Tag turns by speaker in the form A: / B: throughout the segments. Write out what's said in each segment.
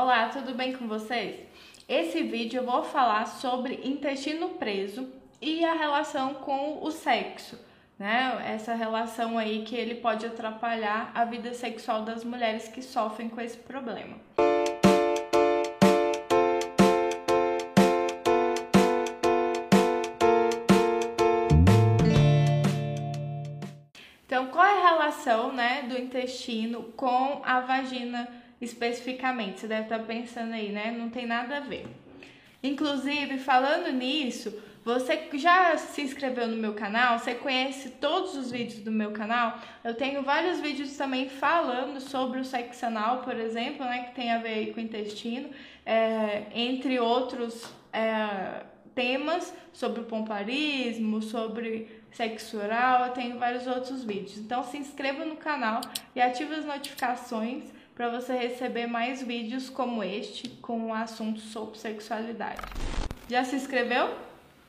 A: Olá, tudo bem com vocês? Esse vídeo eu vou falar sobre intestino preso e a relação com o sexo, né? Essa relação aí que ele pode atrapalhar a vida sexual das mulheres que sofrem com esse problema. Então, qual é a relação, né, do intestino com a vagina? Especificamente. Você deve estar pensando aí, né? Não tem nada a ver. Inclusive, falando nisso, você já se inscreveu no meu canal, você conhece todos os vídeos do meu canal. Eu tenho vários vídeos também falando sobre o sexo anal, por exemplo, né, que tem a ver com o intestino, é, entre outros é, temas sobre o pomparismo, sobre sexo oral. Eu tenho vários outros vídeos. Então, se inscreva no canal e ative as notificações para você receber mais vídeos como este com assuntos sobre sexualidade. Já se inscreveu?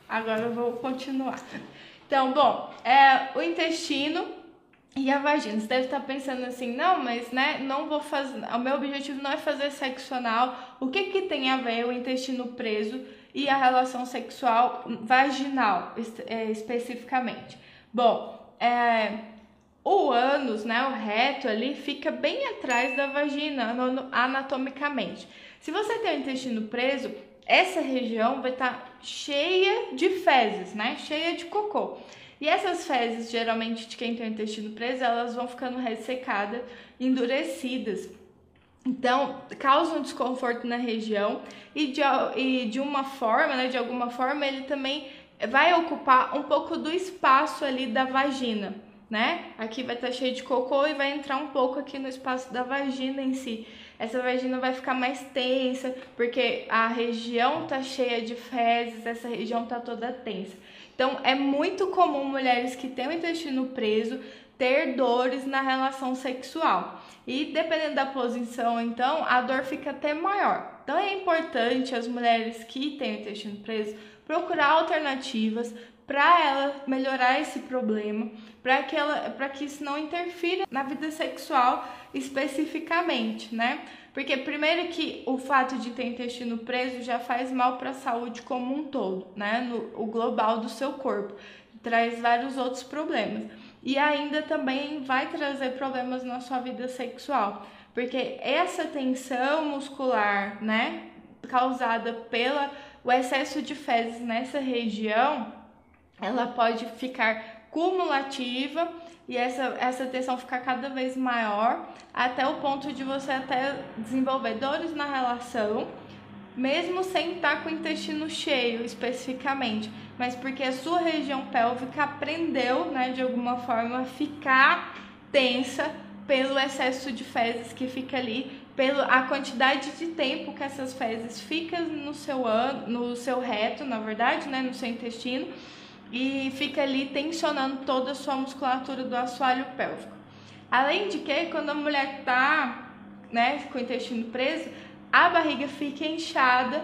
A: Agora eu vou continuar. Então, bom, é o intestino e a vagina. Você deve estar pensando assim, não, mas né, não vou fazer. O meu objetivo não é fazer sexo anal. O que que tem a ver o intestino preso e a relação sexual vaginal, é, especificamente? Bom, é, o ânus, né, o reto ali, fica bem atrás da vagina anatomicamente. Se você tem o intestino preso, essa região vai estar tá cheia de fezes, né, cheia de cocô. E essas fezes, geralmente de quem tem o intestino preso, elas vão ficando ressecadas, endurecidas. Então, causa um desconforto na região e de, e de uma forma, né, de alguma forma, ele também vai ocupar um pouco do espaço ali da vagina né? Aqui vai estar tá cheio de cocô e vai entrar um pouco aqui no espaço da vagina em si. Essa vagina vai ficar mais tensa, porque a região tá cheia de fezes, essa região tá toda tensa. Então, é muito comum mulheres que têm o intestino preso ter dores na relação sexual. E dependendo da posição, então, a dor fica até maior. Então, é importante as mulheres que têm o intestino preso procurar alternativas para ela melhorar esse problema, para que ela, para que isso não interfira na vida sexual especificamente, né? Porque primeiro que o fato de ter intestino preso já faz mal para a saúde como um todo, né? No o global do seu corpo, traz vários outros problemas. E ainda também vai trazer problemas na sua vida sexual, porque essa tensão muscular, né, causada pela o excesso de fezes nessa região ela pode ficar cumulativa e essa, essa tensão ficar cada vez maior até o ponto de você até desenvolver dores na relação, mesmo sem estar com o intestino cheio especificamente, mas porque a sua região pélvica aprendeu, né, de alguma forma, ficar tensa pelo excesso de fezes que fica ali, pela a quantidade de tempo que essas fezes ficam no seu, no seu reto, na verdade, né, no seu intestino e fica ali tensionando toda a sua musculatura do assoalho pélvico. Além de que, quando a mulher tá, né, com o intestino preso, a barriga fica inchada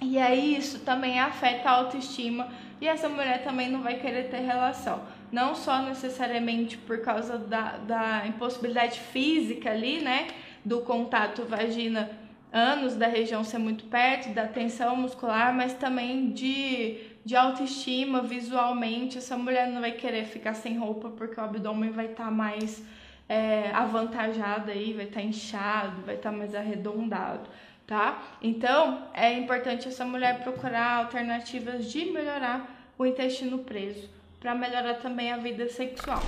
A: e aí isso também afeta a autoestima e essa mulher também não vai querer ter relação. Não só necessariamente por causa da, da impossibilidade física ali, né, do contato vagina anos da região ser muito perto, da tensão muscular, mas também de, de autoestima visualmente. Essa mulher não vai querer ficar sem roupa porque o abdômen vai estar tá mais é, avantajado aí, vai estar tá inchado, vai estar tá mais arredondado, tá? Então é importante essa mulher procurar alternativas de melhorar o intestino preso, para melhorar também a vida sexual.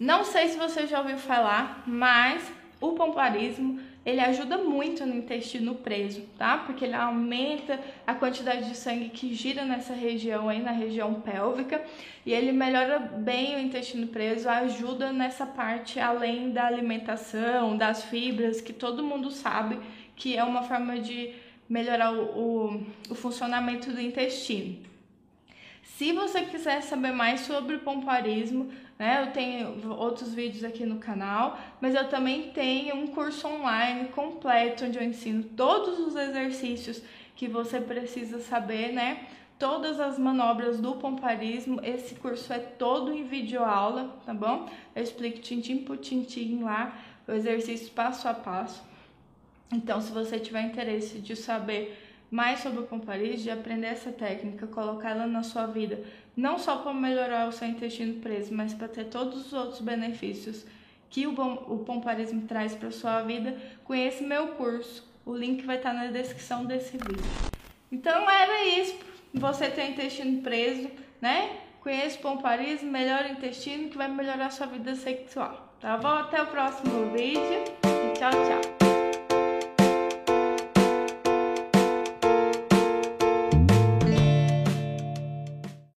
A: Não sei se você já ouviu falar, mas o pomparismo ele ajuda muito no intestino preso, tá? Porque ele aumenta a quantidade de sangue que gira nessa região aí, na região pélvica, e ele melhora bem o intestino preso, ajuda nessa parte além da alimentação, das fibras, que todo mundo sabe que é uma forma de melhorar o, o, o funcionamento do intestino. Se você quiser saber mais sobre o pomparismo, né, eu tenho outros vídeos aqui no canal, mas eu também tenho um curso online completo onde eu ensino todos os exercícios que você precisa saber, né? Todas as manobras do pomparismo, esse curso é todo em videoaula, tá bom? Eu explico tintim por tintim lá, o exercício passo a passo. Então, se você tiver interesse de saber mais sobre o pomparismo, de aprender essa técnica, colocar ela na sua vida, não só para melhorar o seu intestino preso, mas para ter todos os outros benefícios que o, o pomparismo traz para sua vida, conheça meu curso. O link vai estar na descrição desse vídeo. Então era isso. Você tem intestino preso, né? Conheça o pomparismo, melhora o intestino que vai melhorar sua vida sexual. Tá bom? Até o próximo vídeo e tchau, tchau.